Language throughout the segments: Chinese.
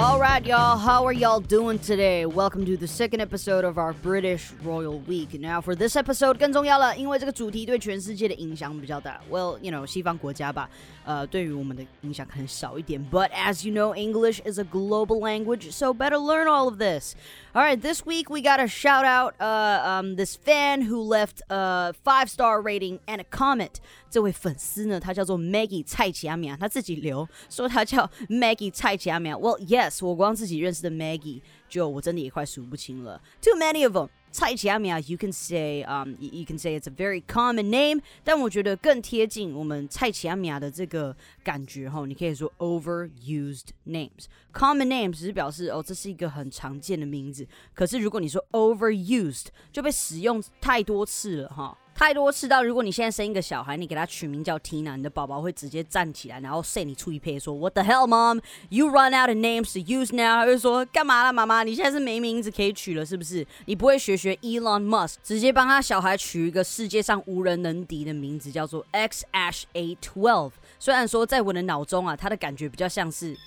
All right, y'all. How are y'all doing today? Welcome to the second episode of our British Royal Week. Now, for this episode 更重要了，因为这个主题对全世界的影响比较大。Well, you know，西方国家吧，呃，对于我们的影响可能少一点。But as you know, English is a global language, so better learn all of this. All right, this week we got to shout out uh, um, this fan who left a five star rating and a comment. 这位粉丝呢，他叫做 Maggie 蔡奇阿米亚，他自己留说他叫 Maggie 蔡奇阿米亚。Well, yes， 我光自己认识的 Maggie 就我真的也快数不清了，too many of them。蔡奇阿米亚，you can say um you can say it's a very common name，但我觉得更贴近我们蔡奇阿米亚的这个感觉哈，你可以说 overused names。common names 只是表示哦，这是一个很常见的名字，可是如果你说 overused，就被使用太多次了哈。太多次到，如果你现在生一个小孩，你给他取名叫 Tina，你的宝宝会直接站起来，然后 say 你出一配说 What the hell, mom? You run out of names to use now？他就说干嘛了，妈妈？你现在是没名字可以取了，是不是？你不会学学 Elon Musk，直接帮他小孩取一个世界上无人能敌的名字，叫做 X Ash A Twelve。虽然说在我的脑中啊，他的感觉比较像是。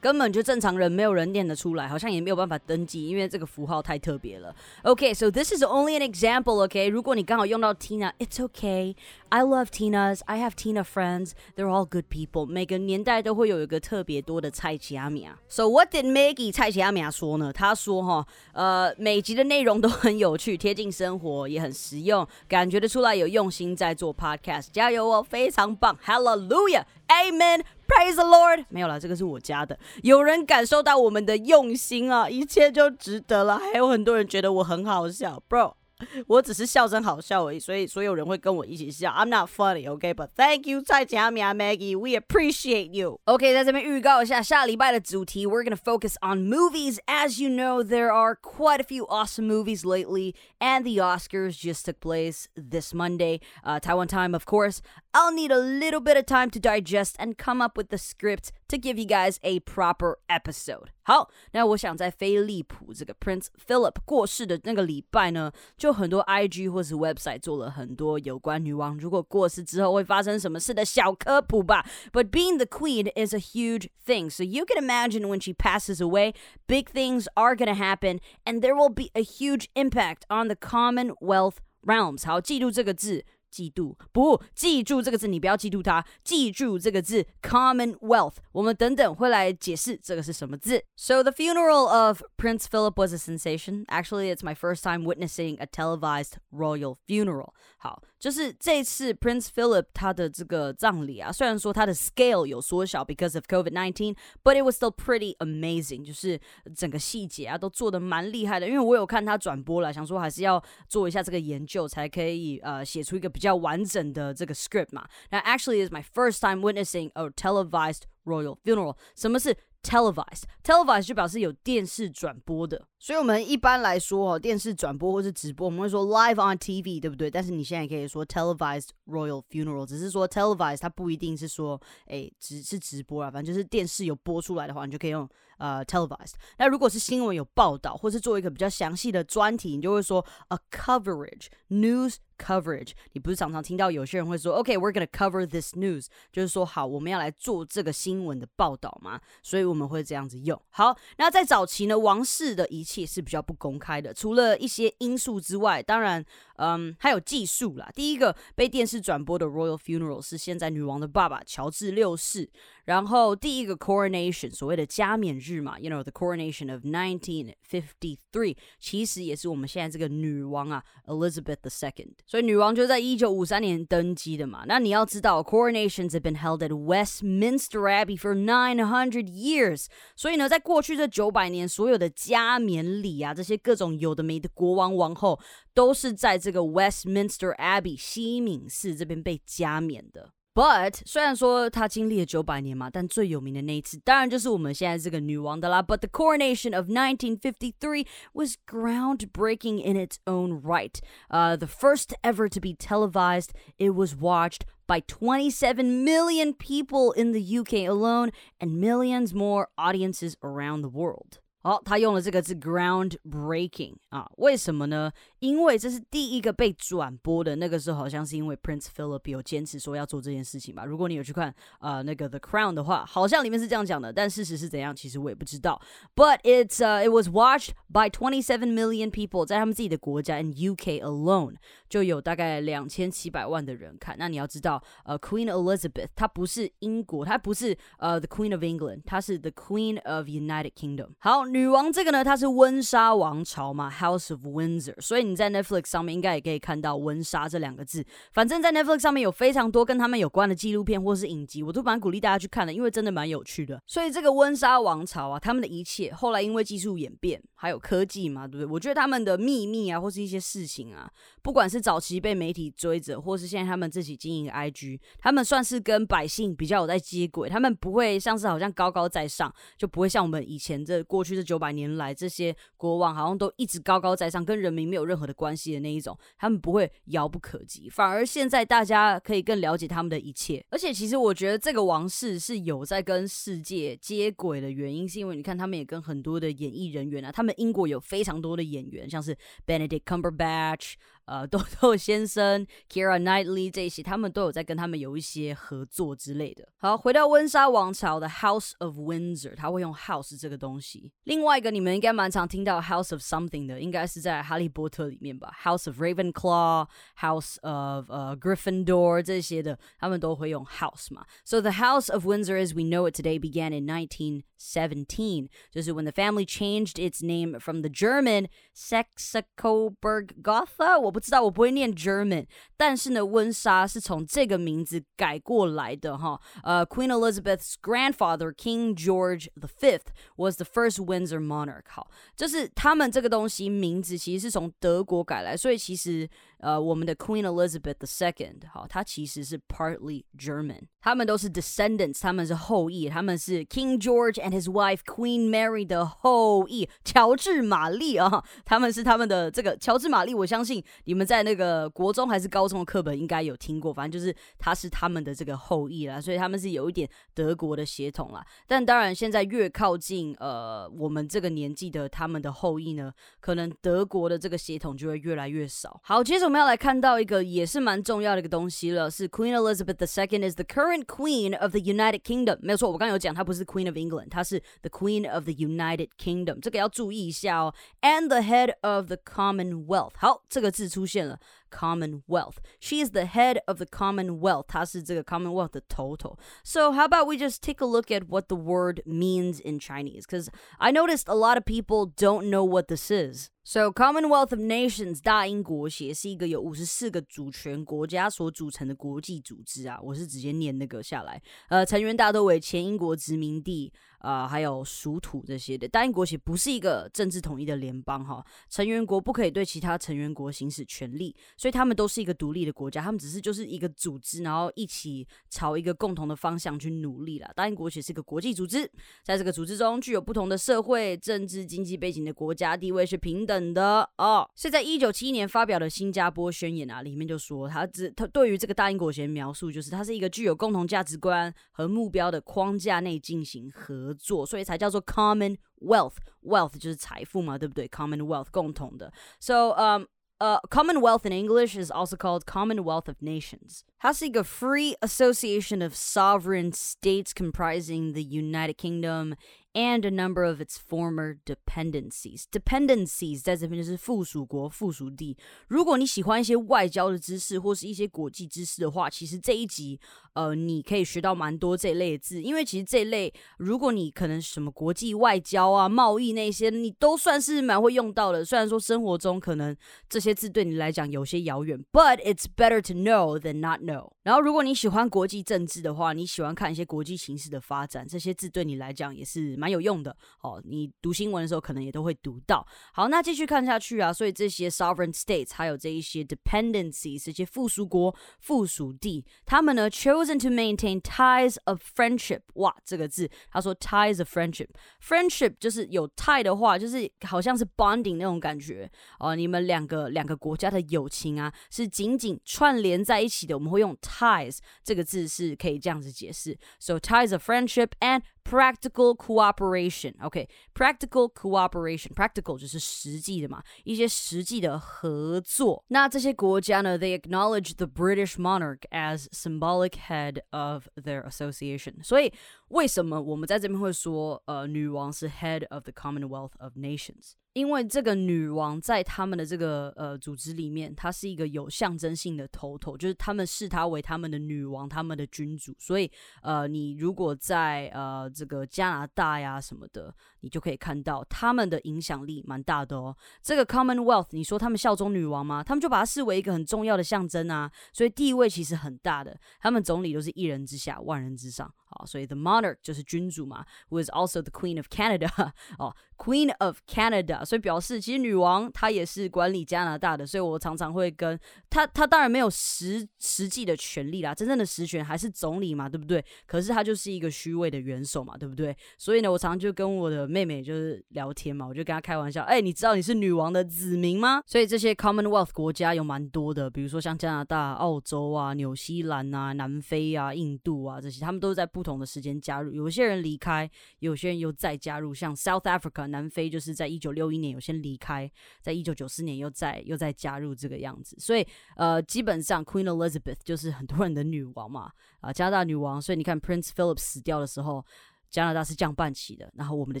根本就正常人没有人念得出来好像也没有办法登记因为这个符号太特别了。Ok so this is only an example ok 如果你刚好用到 tina it's ok I love Tinas. I have Tina friends. They're all good people. 每个年代都会有一个特别多的蔡奇阿米亚。So what did Maggie 蔡奇阿米亚说呢？他说哈，呃，每集的内容都很有趣，贴近生活，也很实用，感觉得出来有用心在做 podcast。加油哦，非常棒！Hallelujah, Amen. Praise the Lord！没有了，这个是我家的。有人感受到我们的用心啊，一切就值得了。还有很多人觉得我很好笑，Bro。我只是笑声好笑而已，所以所有人会跟我一起笑。I'm not funny, okay? But thank you, 蔡佳米啊，Maggie. We appreciate you. Okay，在这边预告一下下礼拜的主题。We're gonna focus on movies. As you know, there are quite a few awesome movies lately, and the Oscars just took place this Monday, uh, Taiwan time, of course. I'll need a little bit of time to digest and come up with the script to give you guys a proper episode. 好，那我想在菲利普这个 Prince Philip 过世的那个礼拜呢，就很多 IG 或是 website 做了很多有关女王如果过世之后会发生什么事的小科普吧。But being the queen is a huge thing, so you can imagine when she passes away, big things are gonna happen, and there will be a huge impact on the Commonwealth realms. 好，记住这个字。 嫉妒不记住这个字，你不要记住它，记住这个字 Commonwealth。我们等等会来解释这个是什么字。So the funeral of Prince Philip was a sensation. Actually, it's my first time witnessing a televised royal funeral. 好，就是这次 Prince Philip 他的这个葬礼啊，虽然说他的 scale 有缩小 because of COVID nineteen, but it was still pretty amazing。就是整个细节啊都做的蛮厉害的，因为我有看他转播了，想说还是要做一下这个研究，才可以呃写出一个比较完整的这个 script 嘛。那 actually is my first time witnessing a televised royal funeral。什么是 televised，televised 就表示有电视转播的，所以我们一般来说哦，电视转播或是直播，我们会说 live on TV，对不对？但是你现在可以说 televised royal funeral，只是说 televised 它不一定是说哎只是直播啊，反正就是电视有播出来的话，你就可以用呃 televised。那如果是新闻有报道，或是做一个比较详细的专题，你就会说 a coverage news。coverage，你不是常常听到有些人会说，OK，we're、okay, gonna cover this news，就是说好，我们要来做这个新闻的报道嘛，所以我们会这样子用。好，那在早期呢，王室的一切是比较不公开的，除了一些因素之外，当然，嗯，还有技术啦。第一个被电视转播的 royal funeral 是现在女王的爸爸乔治六世。然后第一个 coronation 所谓的加冕日嘛，you know the coronation of 1953，其实也是我们现在这个女王啊 Elizabeth the Second，所以女王就在一九五三年登基的嘛。那你要知道，coronations have been held at Westminster Abbey for nine hundred years，所以呢，在过去这九百年，所有的加冕礼啊，这些各种有的没的国王王后，都是在这个 Westminster Abbey 西敏寺这边被加冕的。But 虽然说他经历了九百年嘛，但最有名的那一次，当然就是我们现在这个女王的啦。But the coronation of 1953 was groundbreaking in its own right. Uh, the first ever to be televised. It was watched by 27 million people in the UK alone and millions more audiences around the world. 好，他用了这个字 groundbreaking 啊，为什么呢？因为这是第一个被转播的。那个时候好像是因为 Prince Philip 有坚持说要做这件事情吧。如果你有去看呃那个 The Crown 的话，好像里面是这样讲的，但事实是怎样，其实我也不知道。But it's uh it was watched by 27 million people 在他们自己的国家 in UK alone 就有大概两千七百万的人看。那你要知道，呃，Queen Elizabeth 她不是英国，她不是呃 The Queen of England，她是 The Queen of United Kingdom。好。女王这个呢，它是温莎王朝嘛，House of Windsor，所以你在 Netflix 上面应该也可以看到温莎这两个字。反正，在 Netflix 上面有非常多跟他们有关的纪录片或是影集，我都蛮鼓励大家去看的，因为真的蛮有趣的。所以这个温莎王朝啊，他们的一切后来因为技术演变，还有科技嘛，对不对？我觉得他们的秘密啊，或是一些事情啊，不管是早期被媒体追着，或是现在他们自己经营 IG，他们算是跟百姓比较有在接轨，他们不会像是好像高高在上，就不会像我们以前这过去这。九百年来，这些国王好像都一直高高在上，跟人民没有任何的关系的那一种，他们不会遥不可及。反而现在大家可以更了解他们的一切。而且，其实我觉得这个王室是有在跟世界接轨的原因，是因为你看他们也跟很多的演艺人员啊，他们英国有非常多的演员，像是 Benedict Cumberbatch。呃，豆豆先生、Kira Knightley 这些，他们都有在跟他们有一些合作之类的。好，回到温莎王朝的 House of Windsor，他会用 House 这个东西。另外一个你们应该蛮常听到 House of Something 的，应该是在哈利波特里面吧？House of Ravenclaw、House of 呃 Gryffindor 这些的，他们都会用 House 嘛。So the House of Windsor, as we know it today, began in 1917. 就是 when the family changed its name from the German Saxe-Coburg Gotha，我 不知道，我不会念 German，但是呢，温莎是从这个名字改过来的哈。呃，Queen Elizabeth's grandfather King George the Fifth was the first Windsor monarch。好，就是他们这个东西名字其实是从德国改来，所以其实呃，我们的 Queen Elizabeth the Second，好，它其实是 partly German，他们都是 descendants，他们是后裔，他们是 King George and his wife Queen Mary 的后裔，乔治玛丽啊，他们是他们的这个乔治玛丽，我相信。你们在那个国中还是高中的课本应该有听过，反正就是他是他们的这个后裔啦，所以他们是有一点德国的血统啦。但当然，现在越靠近呃我们这个年纪的他们的后裔呢，可能德国的这个血统就会越来越少。好，接着我们要来看到一个也是蛮重要的一个东西了，是 Queen Elizabeth II is the current Queen of the United Kingdom。没有错，我刚刚有讲她不是 Queen of England，她是 the Queen of the United Kingdom，这个要注意一下哦。And the head of the Commonwealth。好，这个字。出现了 Commonwealth. She is the head of the Commonwealth. 她是这个 Commonwealth 的头头。So how about we just take a look at what the word means in Chinese? Because I noticed a lot of people don't know what this is. So Commonwealth of Nations 大英国协是一个有五十四个主权国家所组成的国际组织啊，我是直接念那个下来。呃，成员大多为前英国殖民地。 啊，还有属土这些的，大英国协不是一个政治统一的联邦哈，成员国不可以对其他成员国行使权力，所以他们都是一个独立的国家，他们只是就是一个组织，然后一起朝一个共同的方向去努力了。大英国协是一个国际组织，在这个组织中具有不同的社会、政治、经济背景的国家，地位是平等的哦。是在一九七一年发表的新加坡宣言啊，里面就说他只他对于这个大英国协描述就是它是一个具有共同价值观和目标的框架内进行合。做，所以才叫做 common wealth。wealth 就是财富嘛，对不对？common wealth 共同的。So um uh, Commonwealth in English is also called Commonwealth of Nations. 它是一个 free association of sovereign states comprising the United Kingdom and a number of its former dependencies. Dependencies 在这边就是附属国、附属地。如果你喜欢一些外交的知识或是一些国际知识的话，其实这一集呃你可以学到蛮多这一类的字，因为其实这一类如果你可能什么国际外交啊、贸易那些，你都算是蛮会用到的。虽然说生活中可能这些字对你来讲有些遥远，but it's better to know than not no。然后，如果你喜欢国际政治的话，你喜欢看一些国际形势的发展，这些字对你来讲也是蛮有用的哦。你读新闻的时候可能也都会读到。好，那继续看下去啊，所以这些 sovereign states 还有这一些 dependencies 这些附属国、附属地，他们呢 chosen to maintain ties of friendship。哇，这个字他说 ties of friendship，friendship 就是有 tie 的话，就是好像是 bonding 那种感觉哦。你们两个两个国家的友情啊，是紧紧串联在一起的。我们用 ties 这个字是可以这样子解释。So ties of friendship and practical cooperation. OK, practical cooperation. Practical 就是实际的嘛，一些实际的合作。那这些国家呢，they acknowledge the British monarch as symbolic head of their association. 所以为什么我们在这边会说，呃，女王是 head of the Commonwealth of Nations？ 因为这个女王在他们的这个呃组织里面，她是一个有象征性的头头，就是他们视她为他们的女王，他们的君主。所以呃，你如果在呃这个加拿大呀什么的，你就可以看到他们的影响力蛮大的哦。这个 Commonwealth，你说他们效忠女王吗？他们就把它视为一个很重要的象征啊，所以地位其实很大的。他们总理都是一人之下，万人之上。好，所以 the monarch 就是君主嘛，who is also the Queen of Canada 哦，Queen of Canada，所以表示其实女王她也是管理加拿大的，所以我常常会跟她，她当然没有实实际的权利啦，真正的实权还是总理嘛，对不对？可是她就是一个虚位的元首嘛，对不对？所以呢，我常常就跟我的妹妹就是聊天嘛，我就跟她开玩笑，哎，你知道你是女王的子民吗？所以这些 Commonwealth 国家有蛮多的，比如说像加拿大、澳洲啊、纽西兰啊、南非啊、印度啊这些，他们都在不。同的时间加入，有些人离开，有些人又再加入。像 South Africa 南非，就是在一九六一年有先离开，在一九九四年又再又再加入这个样子。所以呃，基本上 Queen Elizabeth 就是很多人的女王嘛，啊，加拿大女王。所以你看 Prince Philip 死掉的时候，加拿大是这样办起的。然后我们的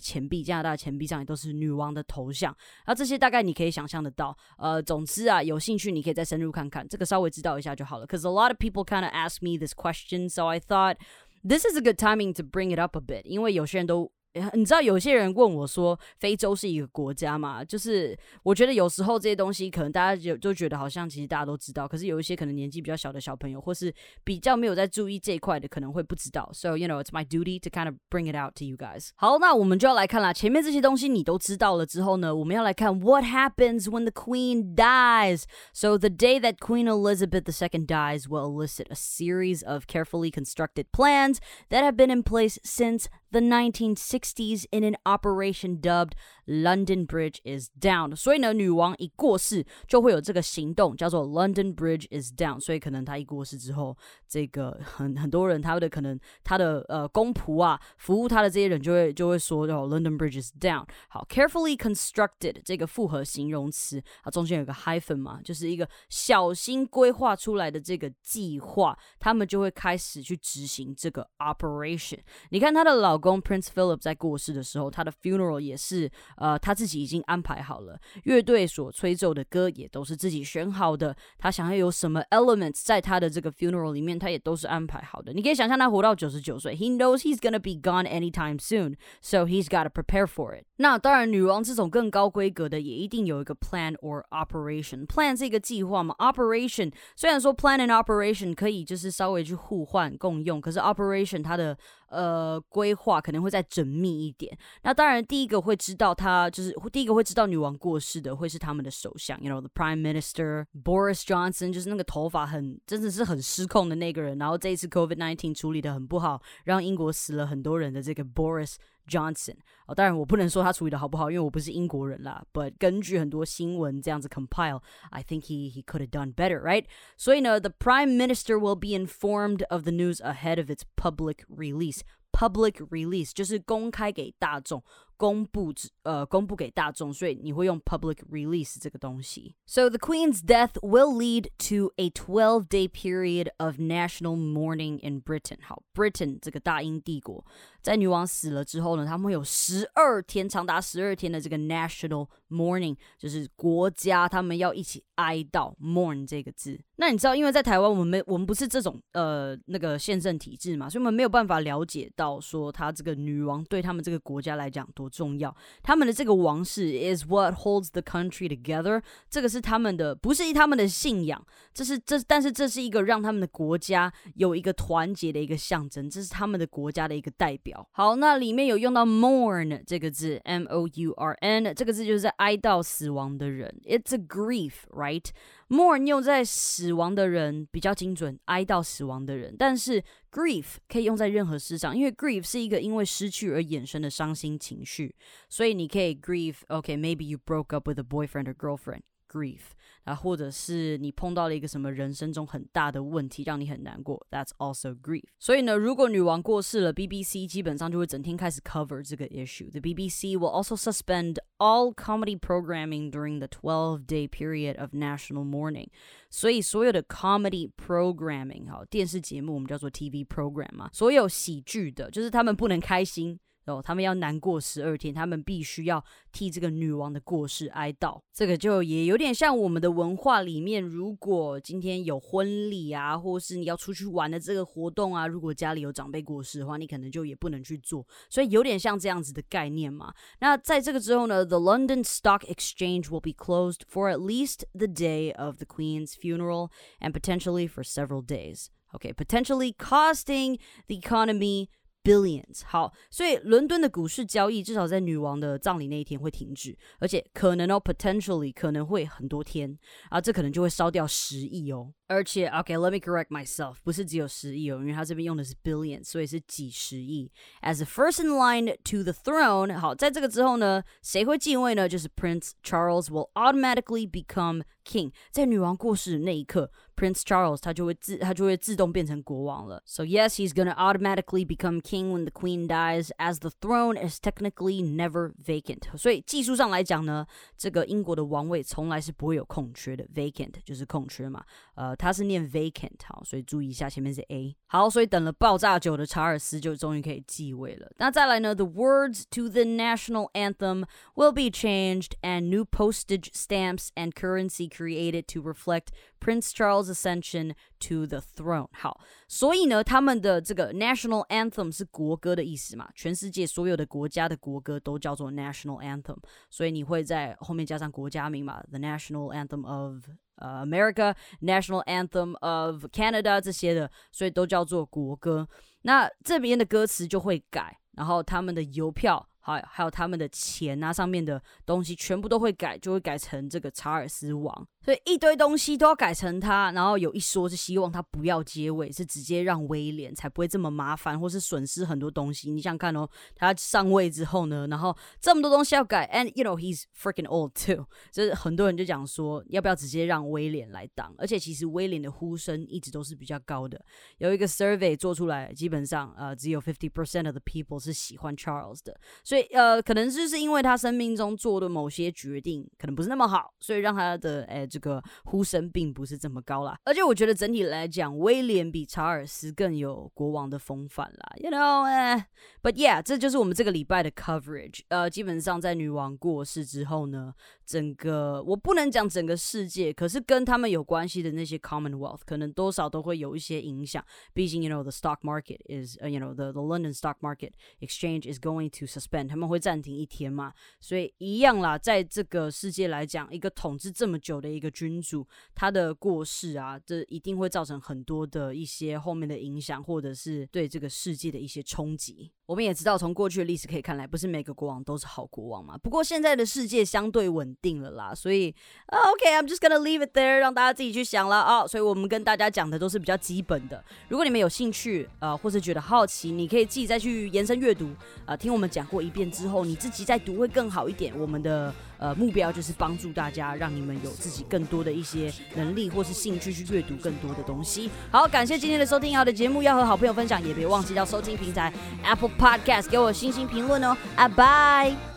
钱币，加拿大钱币上也都是女王的头像。然后这些大概你可以想象得到。呃，总之啊，有兴趣你可以再深入看看，这个稍微知道一下就好了。Cause a lot of people kind of ask me this question, so I thought. This is a good timing to bring it up a bit，因为有些人都 你知道有些人问我说，非洲是一个国家嘛？就是我觉得有时候这些东西可能大家就就觉得好像其实大家都知道，可是有一些可能年纪比较小的小朋友，或是比较没有在注意这一块的，可能会不知道。So you know, it's my duty to kind of bring it out to you guys. 好，那我们就要来看啦。前面这些东西你都知道了之后呢，我们要来看 What happens when the Queen dies. So the day that Queen Elizabeth II dies will elicit a series of carefully constructed plans that have been in place since the 1960s In an operation dubbed London Bridge is down。所以呢，女王一过世就会有这个行动，叫做 London Bridge is down。所以可能她一过世之后，这个很很多人他的可能他的呃公仆啊，服务他的这些人就会就会说哦，London Bridge is down。好，carefully constructed 这个复合形容词啊，中间有个 hyphen 嘛，就是一个小心规划出来的这个计划，他们就会开始去执行这个 operation。你看她的老公 Prince Philip 在过世的时候，他的 funeral 也是。呃，他自己已经安排好了，乐队所吹奏的歌也都是自己选好的。他想要有什么 elements 在他的这个 funeral 里面，他也都是安排好的。你可以想象他活到九十九岁，He knows he's gonna be gone anytime soon, so he's got to prepare for it。那当然，女王这种更高规格的也一定有一个 plan or operation。plan 是一个计划嘛，operation 虽然说 plan and operation 可以就是稍微去互换共用，可是 operation 它的呃，规划可能会再缜密一点。那当然，第一个会知道他就是第一个会知道女王过世的，会是他们的首相，you know the Prime Minister Boris Johnson，就是那个头发很真的是很失控的那个人。然后这一次 COVID nineteen 处理的很不好，让英国死了很多人的这个 Boris。Johnson 哦，当然我不能说他处理的好不好，因为我不是英国人啦。But 根据很多新闻这样子 compile，I think he he could have done better, right? 所以呢，the Prime Minister will be informed of the news ahead of its public release. Public release 就是公开给大众。 公布呃公布给大众，所以你会用 public release 这个东西。So the Queen's death will lead to a twelve day period of national mourning in Britain。好，Britain 这个大英帝国，在女王死了之后呢，他们会有十二天，长达十二天的这个 national mourning，就是国家他们要一起哀悼 mourn 这个字。那你知道，因为在台湾我们没我们不是这种呃那个宪政体制嘛，所以我们没有办法了解到说他这个女王对他们这个国家来讲多。重要。他们的这个王室 is what holds the country together，这个是他们的，不是他们的信仰，这是这，但是这是一个让他们的国家有一个团结的一个象征，这是他们的国家的一个代表。好，那里面有用到 mourn 这个字，m o u r n 这个字就是哀悼死亡的人，it's a grief，right？Mourn 用在死亡的人比较精准，哀悼死亡的人。但是 grief 可以用在任何事上，因为 grief 是一个因为失去而衍生的伤心情绪，所以你可以 grief，OK，maybe you broke up with a boyfriend or girlfriend。grief 啊，或者是你碰到了一个什么人生中很大的问题，让你很难过，That's also grief。所以呢，如果女王过世了，BBC 基本上就会整天开始 cover 这个 issue。The BBC will also suspend all comedy programming during the 12-day period of national mourning。所以所有的 comedy programming 哈，电视节目我们叫做 TV program 嘛，所有喜剧的，就是他们不能开心。 哦，他们要难过十二天，他们必须要替这个女王的过世哀悼。这个就也有点像我们的文化里面，如果今天有婚礼啊，或是你要出去玩的这个活动啊，如果家里有长辈过世的话，你可能就也不能去做。所以有点像这样子的概念嘛。那在这个之后呢，The London Stock Exchange will be closed for at least the day of the Queen's funeral and potentially for several days. Okay, potentially costing the economy billions。好，所以伦敦的股市交易至少在女王的葬礼那一天会停止，而且可能哦，potentially 可能会很多天啊，这可能就会烧掉十亿哦。而且，OK，let、okay, me correct myself，不是只有十亿哦，因为它这边用的是 billion，所以是几十亿。As the first in line to the throne，好，在这个之后呢，谁会继位呢？就是 Prince Charles will automatically become king。在女王过世的那一刻，Prince Charles 他就会自他就会自动变成国王了。So yes, he's gonna automatically become king when the queen dies, as the throne is technically never vacant。所以技术上来讲呢，这个英国的王位从来是不会有空缺的，vacant 就是空缺嘛，呃。 它是念 vacant 好，所以注意一下前面是 a 好，所以等了爆炸久的查尔斯就终于可以继位了。那再来呢，the words to the national anthem will be changed and new postage stamps and currency created to reflect Prince Charles' ascension to the throne。好，所以呢，他们的这个 national anthem 是国歌的意思嘛？全世界所有的国家的国歌都叫做 national anthem，所以你会在后面加上国家名嘛？The national anthem of 呃，America National Anthem of Canada 这些的，所以都叫做国歌。那这边的歌词就会改，然后他们的邮票。还还有他们的钱啊，上面的东西全部都会改，就会改成这个查尔斯王，所以一堆东西都要改成他。然后有一说是希望他不要接位，是直接让威廉，才不会这么麻烦，或是损失很多东西。你想看哦，他上位之后呢，然后这么多东西要改，and you know he's freaking old too，就是很多人就讲说，要不要直接让威廉来当？而且其实威廉的呼声一直都是比较高的。有一个 survey 做出来，基本上呃只有 fifty percent of the people 是喜欢 Charles 的，所以。呃，可能就是因为他生命中做的某些决定可能不是那么好，所以让他的哎这个呼声并不是这么高啦。而且我觉得整体来讲，威廉比查尔斯更有国王的风范啦。You know，哎，But yeah，这就是我们这个礼拜的 coverage。呃，基本上在女王过世之后呢。整个我不能讲整个世界，可是跟他们有关系的那些 Commonwealth 可能多少都会有一些影响。毕竟，you know the stock market is, you know the the London stock market exchange is going to suspend，他们会暂停一天嘛。所以一样啦，在这个世界来讲，一个统治这么久的一个君主，他的过世啊，这一定会造成很多的一些后面的影响，或者是对这个世界的一些冲击。我们也知道，从过去的历史可以看来，不是每个国王都是好国王嘛。不过现在的世界相对稳定了啦，所以 OK，I'm just gonna leave it there，让大家自己去想了啊。所以我们跟大家讲的都是比较基本的。如果你们有兴趣，呃，或是觉得好奇，你可以自己再去延伸阅读，啊，听我们讲过一遍之后，你自己再读会更好一点。我们的。呃，目标就是帮助大家，让你们有自己更更多的一些能力或是兴趣去阅读更多的东西。好，感谢今天的收听，好的节目要和好朋友分享，也别忘记到收听平台 Apple Podcast 给我星星评论哦。啊，拜。